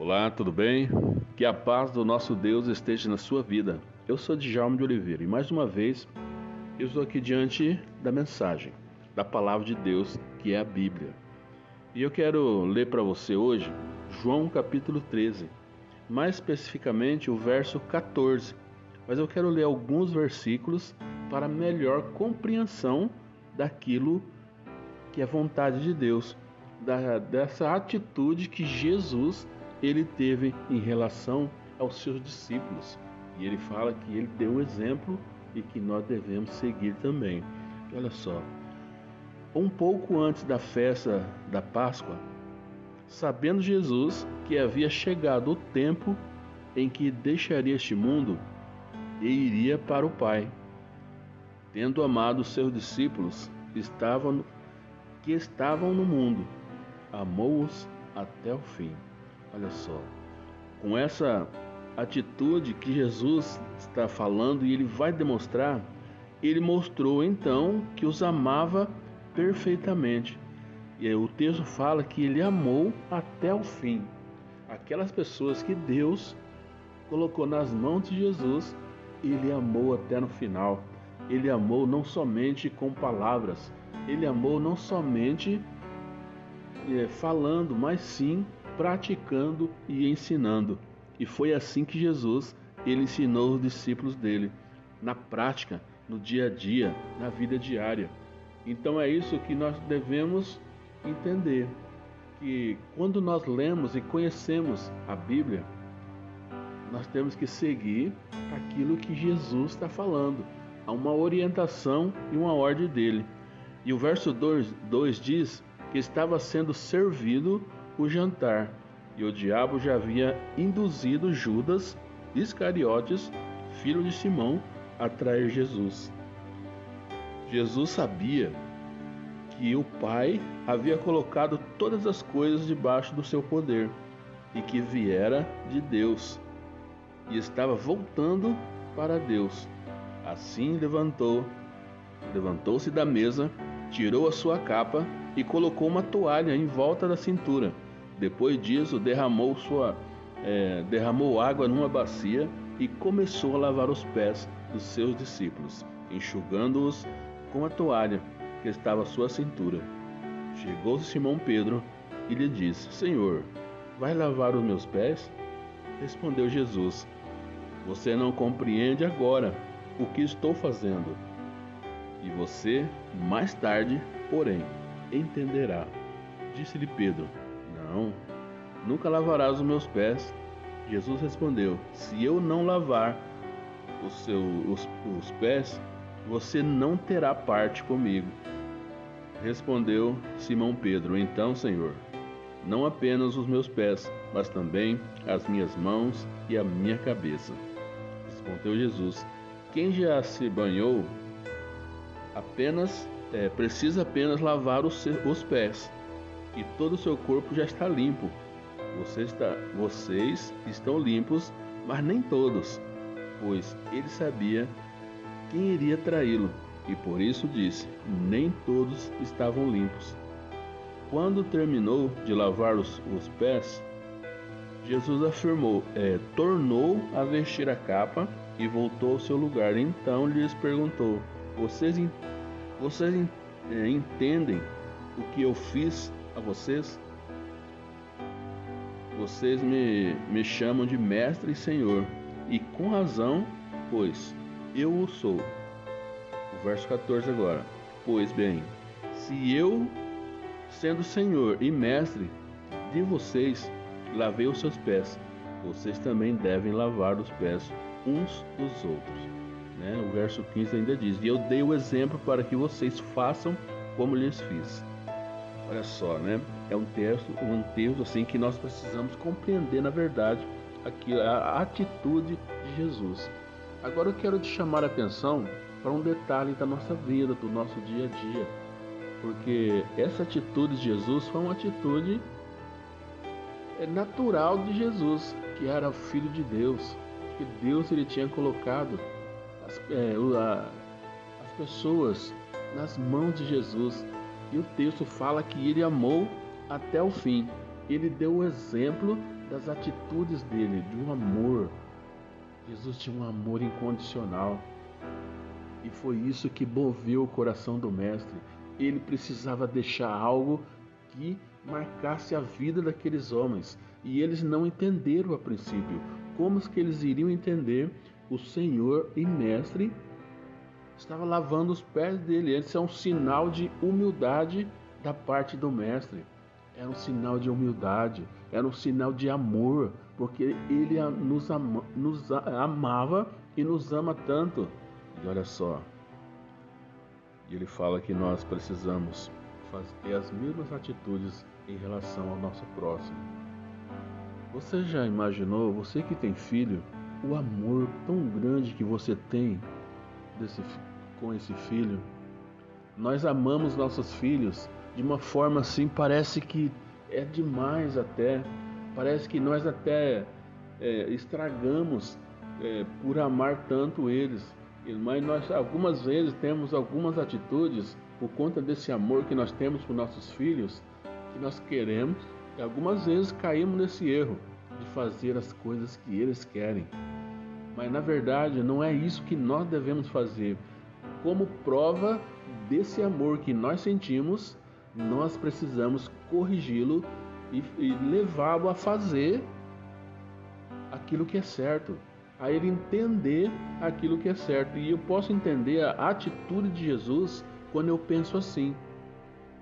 Olá, tudo bem? Que a paz do nosso Deus esteja na sua vida. Eu sou Djalma de Oliveira e mais uma vez eu estou aqui diante da mensagem, da palavra de Deus, que é a Bíblia. E eu quero ler para você hoje João capítulo 13, mais especificamente o verso 14. Mas eu quero ler alguns versículos para melhor compreensão daquilo que é vontade de Deus, da, dessa atitude que Jesus ele teve em relação aos seus discípulos. E ele fala que ele deu um exemplo e que nós devemos seguir também. Olha só, um pouco antes da festa da Páscoa, sabendo Jesus que havia chegado o tempo em que deixaria este mundo e iria para o Pai, tendo amado seus discípulos estavam, que estavam no mundo, amou-os até o fim. Olha só, com essa atitude que Jesus está falando e ele vai demonstrar, ele mostrou então que os amava perfeitamente. E aí, o texto fala que ele amou até o fim. Aquelas pessoas que Deus colocou nas mãos de Jesus, ele amou até no final. Ele amou não somente com palavras, ele amou não somente é, falando, mas sim praticando e ensinando. E foi assim que Jesus ele ensinou os discípulos dele, na prática, no dia a dia, na vida diária. Então é isso que nós devemos entender, que quando nós lemos e conhecemos a Bíblia, nós temos que seguir aquilo que Jesus está falando. Há uma orientação e uma ordem dele. E o verso 2 diz que estava sendo servido o jantar, e o diabo já havia induzido Judas Iscariotes, filho de Simão, a trair Jesus. Jesus sabia que o Pai havia colocado todas as coisas debaixo do seu poder e que viera de Deus e estava voltando para Deus. Assim levantou, levantou-se da mesa, tirou a sua capa e colocou uma toalha em volta da cintura. Depois disso, derramou sua é, derramou água numa bacia e começou a lavar os pés dos seus discípulos, enxugando-os com a toalha que estava à sua cintura. Chegou Simão Pedro e lhe disse: Senhor, vai lavar os meus pés? Respondeu Jesus: Você não compreende agora o que estou fazendo. E você, mais tarde, porém, entenderá. Disse-lhe Pedro: Nunca lavarás os meus pés. Jesus respondeu: Se eu não lavar os, seus, os, os pés, você não terá parte comigo. Respondeu Simão Pedro: Então, Senhor, não apenas os meus pés, mas também as minhas mãos e a minha cabeça. Respondeu Jesus: Quem já se banhou apenas é, precisa apenas lavar os, os pés, e todo o seu corpo já está limpo. Você está, vocês estão limpos, mas nem todos, pois ele sabia quem iria traí-lo, e por isso disse: Nem todos estavam limpos. Quando terminou de lavar os, os pés, Jesus afirmou: é, tornou a vestir a capa e voltou ao seu lugar. Então lhes perguntou: Vocês, vocês é, entendem o que eu fiz a vocês? Vocês me, me chamam de mestre e senhor, e com razão, pois eu o sou. O verso 14 agora. Pois bem, se eu, sendo senhor e mestre de vocês, lavei os seus pés, vocês também devem lavar os pés uns dos outros. Né? O verso 15 ainda diz: E eu dei o exemplo para que vocês façam como lhes fiz. Olha só, né? É um texto, um texto assim que nós precisamos compreender na verdade aqui a atitude de Jesus. Agora eu quero te chamar a atenção para um detalhe da nossa vida, do nosso dia a dia, porque essa atitude de Jesus foi uma atitude é, natural de Jesus, que era filho de Deus, que Deus ele tinha colocado as, é, a, as pessoas nas mãos de Jesus e o texto fala que ele amou até o fim. ele deu o exemplo das atitudes dele, de um amor. Jesus tinha um amor incondicional. E foi isso que moveu o coração do mestre. Ele precisava deixar algo que marcasse a vida daqueles homens. E eles não entenderam a princípio. Como que eles iriam entender o Senhor e mestre estava lavando os pés dele. Esse é um sinal de humildade da parte do mestre. Era um sinal de humildade, era um sinal de amor, porque ele nos, ama, nos amava e nos ama tanto. E olha só, ele fala que nós precisamos fazer as mesmas atitudes em relação ao nosso próximo. Você já imaginou, você que tem filho, o amor tão grande que você tem desse, com esse filho? Nós amamos nossos filhos de uma forma assim, parece que é demais até. Parece que nós até é, estragamos é, por amar tanto eles. Mas nós algumas vezes temos algumas atitudes por conta desse amor que nós temos por nossos filhos, que nós queremos, e algumas vezes caímos nesse erro de fazer as coisas que eles querem. Mas na verdade não é isso que nós devemos fazer. Como prova desse amor que nós sentimos, nós precisamos corrigi-lo e, e levá-lo a fazer aquilo que é certo, a ele entender aquilo que é certo. E eu posso entender a atitude de Jesus quando eu penso assim,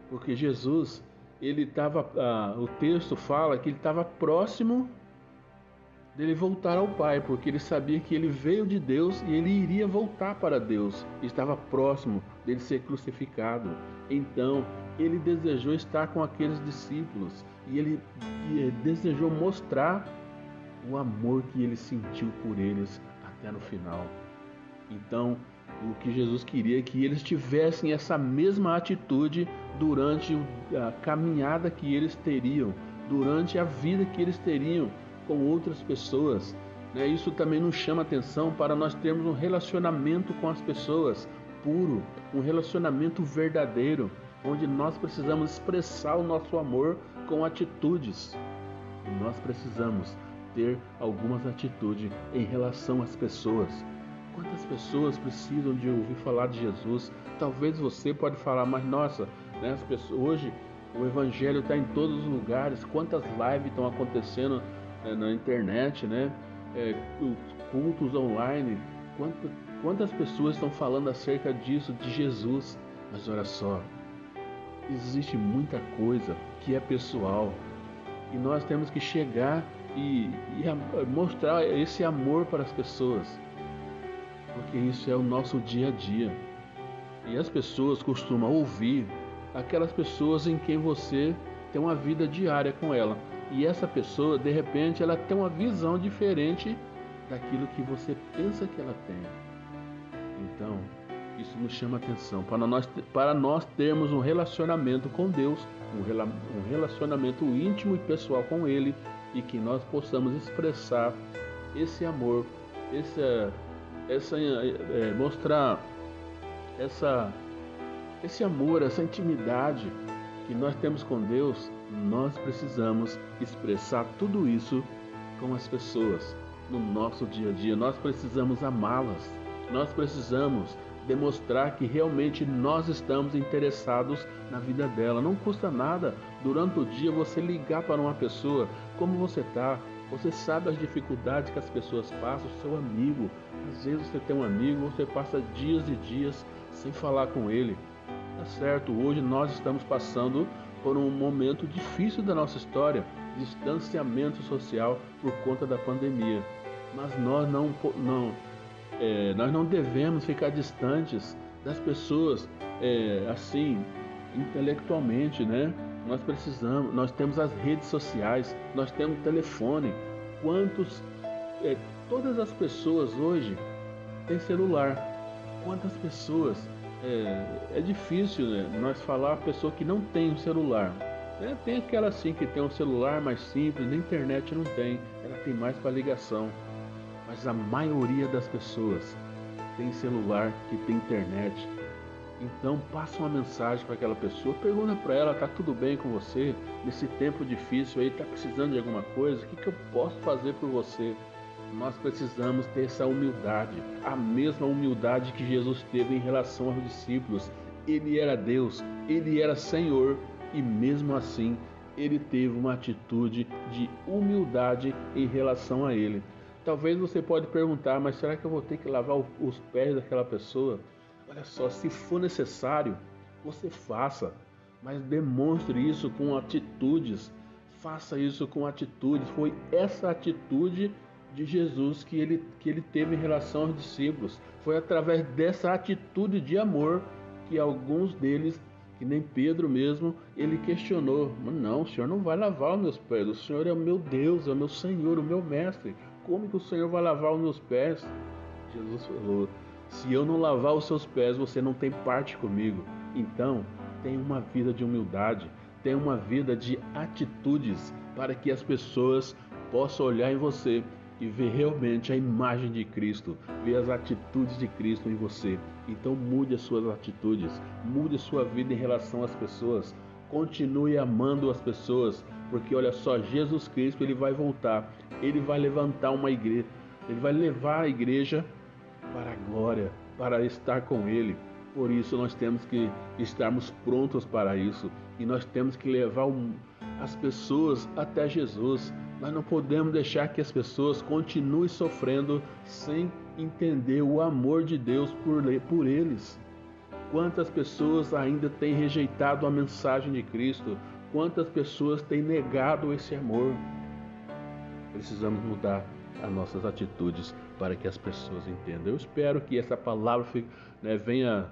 porque Jesus, ele estava, ah, o texto fala que ele estava próximo dele voltar ao Pai, porque ele sabia que ele veio de Deus e ele iria voltar para Deus. Estava próximo dele ser crucificado. Então, ele desejou estar com aqueles discípulos e ele desejou mostrar o amor que ele sentiu por eles até no final. Então, o que Jesus queria é que eles tivessem essa mesma atitude durante a caminhada que eles teriam, durante a vida que eles teriam com outras pessoas. Né? Isso também nos chama atenção para nós termos um relacionamento com as pessoas puro, um relacionamento verdadeiro, onde nós precisamos expressar o nosso amor com atitudes. Nós precisamos ter algumas atitudes em relação às pessoas. Quantas pessoas precisam de ouvir falar de Jesus? Talvez você pode falar, mas nossa, né, as pessoas, hoje o evangelho está em todos os lugares. Quantas lives estão acontecendo é, na internet, né? É, cultos online. Quantas, quantas pessoas estão falando acerca disso, de Jesus? Mas olha só, existe muita coisa que é pessoal e nós temos que chegar e, e mostrar esse amor para as pessoas, porque isso é o nosso dia a dia. E as pessoas costumam ouvir aquelas pessoas em quem você tem uma vida diária com ela. E essa pessoa, de repente, ela tem uma visão diferente daquilo que você pensa que ela tem. Então, isso nos chama atenção para nós, para nós termos um relacionamento com Deus, um relacionamento íntimo e pessoal com Ele e que nós possamos expressar esse amor, esse, essa, é, mostrar essa, esse amor, essa intimidade que nós temos com Deus, nós precisamos expressar tudo isso com as pessoas no nosso dia a dia. Nós precisamos amá-las, nós precisamos demonstrar que realmente nós estamos interessados na vida dela. Não custa nada durante o dia você ligar para uma pessoa, como você está? Você sabe as dificuldades que as pessoas passam, seu amigo. Às vezes você tem um amigo, você passa dias e dias sem falar com ele. Tá certo, hoje nós estamos passando por um momento difícil da nossa história, distanciamento social por conta da pandemia. Mas nós não, não é, nós não devemos ficar distantes das pessoas é, assim, intelectualmente, né? Nós precisamos, nós temos as redes sociais, nós temos telefone. Quantos, é, todas as pessoas hoje têm celular. Quantas pessoas é, é difícil né, nós falar a pessoa que não tem um celular. Né? Tem aquela assim que tem um celular mais simples, na internet não tem, ela tem mais para ligação mas a maioria das pessoas tem celular que tem internet. Então passa uma mensagem para aquela pessoa, pergunta para ela, tá tudo bem com você? Nesse tempo difícil aí, tá precisando de alguma coisa? O que, que eu posso fazer por você? Nós precisamos ter essa humildade, a mesma humildade que Jesus teve em relação aos discípulos. Ele era Deus, ele era Senhor e mesmo assim ele teve uma atitude de humildade em relação a ele. Talvez você pode perguntar, mas será que eu vou ter que lavar os pés daquela pessoa? Olha só, se for necessário, você faça, mas demonstre isso com atitudes. Faça isso com atitudes. Foi essa atitude de Jesus que ele, que ele teve em relação aos discípulos. Foi através dessa atitude de amor que alguns deles, que nem Pedro mesmo, ele questionou: Não, o Senhor não vai lavar os meus pés. O Senhor é o meu Deus, é o meu Senhor, o meu mestre. Como que o Senhor vai lavar os meus pés? Jesus falou: Se eu não lavar os seus pés, você não tem parte comigo. Então, tenha uma vida de humildade, tenha uma vida de atitudes para que as pessoas possam olhar em você e ver realmente a imagem de Cristo, ver as atitudes de Cristo em você. Então mude as suas atitudes, mude sua vida em relação às pessoas. Continue amando as pessoas, porque olha só, Jesus Cristo ele vai voltar, ele vai levantar uma igreja, ele vai levar a igreja para a glória, para estar com ele. Por isso nós temos que estarmos prontos para isso e nós temos que levar as pessoas até Jesus. Nós não podemos deixar que as pessoas continuem sofrendo sem entender o amor de Deus por, por eles. Quantas pessoas ainda têm rejeitado a mensagem de Cristo? Quantas pessoas têm negado esse amor? Precisamos mudar as nossas atitudes para que as pessoas entendam. Eu espero que essa palavra né, venha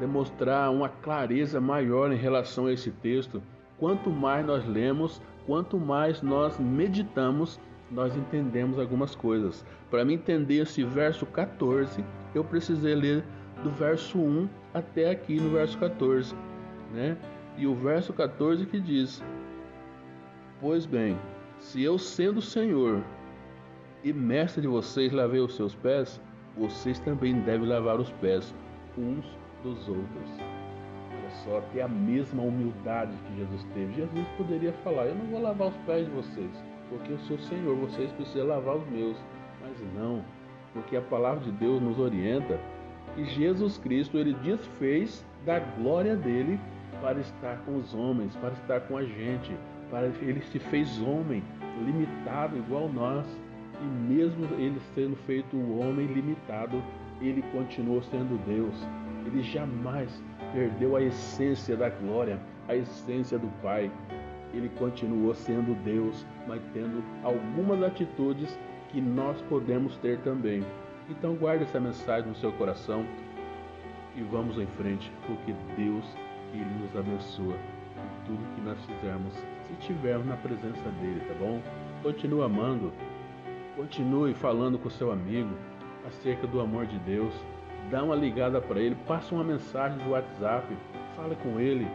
demonstrar uma clareza maior em relação a esse texto. Quanto mais nós lemos, quanto mais nós meditamos, nós entendemos algumas coisas. Para me entender esse verso 14, eu precisei ler do verso 1 até aqui no verso 14, né? E o verso 14 que diz: Pois bem, se eu sendo Senhor e mestre de vocês lavei os seus pés, vocês também devem lavar os pés uns dos outros só ter a mesma humildade que Jesus teve. Jesus poderia falar: Eu não vou lavar os pés de vocês, porque eu sou Senhor, vocês precisam lavar os meus. Mas não, porque a palavra de Deus nos orienta que Jesus Cristo ele desfez da glória dele para estar com os homens, para estar com a gente, para ele se fez homem, limitado igual nós. E mesmo ele sendo feito o homem limitado, ele continuou sendo Deus. Ele jamais perdeu a essência da glória, a essência do Pai. Ele continuou sendo Deus, mas tendo algumas atitudes que nós podemos ter também. Então guarde essa mensagem no seu coração e vamos em frente, porque Deus ele nos abençoa em tudo que nós fizermos, se estivermos na presença dele, tá bom? Continue amando, continue falando com seu amigo acerca do amor de Deus dá uma ligada para ele, passa uma mensagem do WhatsApp, fala com ele,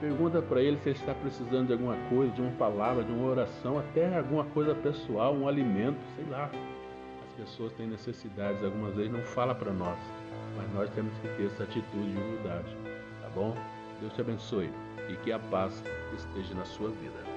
pergunta para ele se ele está precisando de alguma coisa, de uma palavra, de uma oração, até alguma coisa pessoal, um alimento, sei lá. As pessoas têm necessidades, algumas vezes não fala para nós, mas nós temos que ter essa atitude de humildade, tá bom? Deus te abençoe e que a paz esteja na sua vida.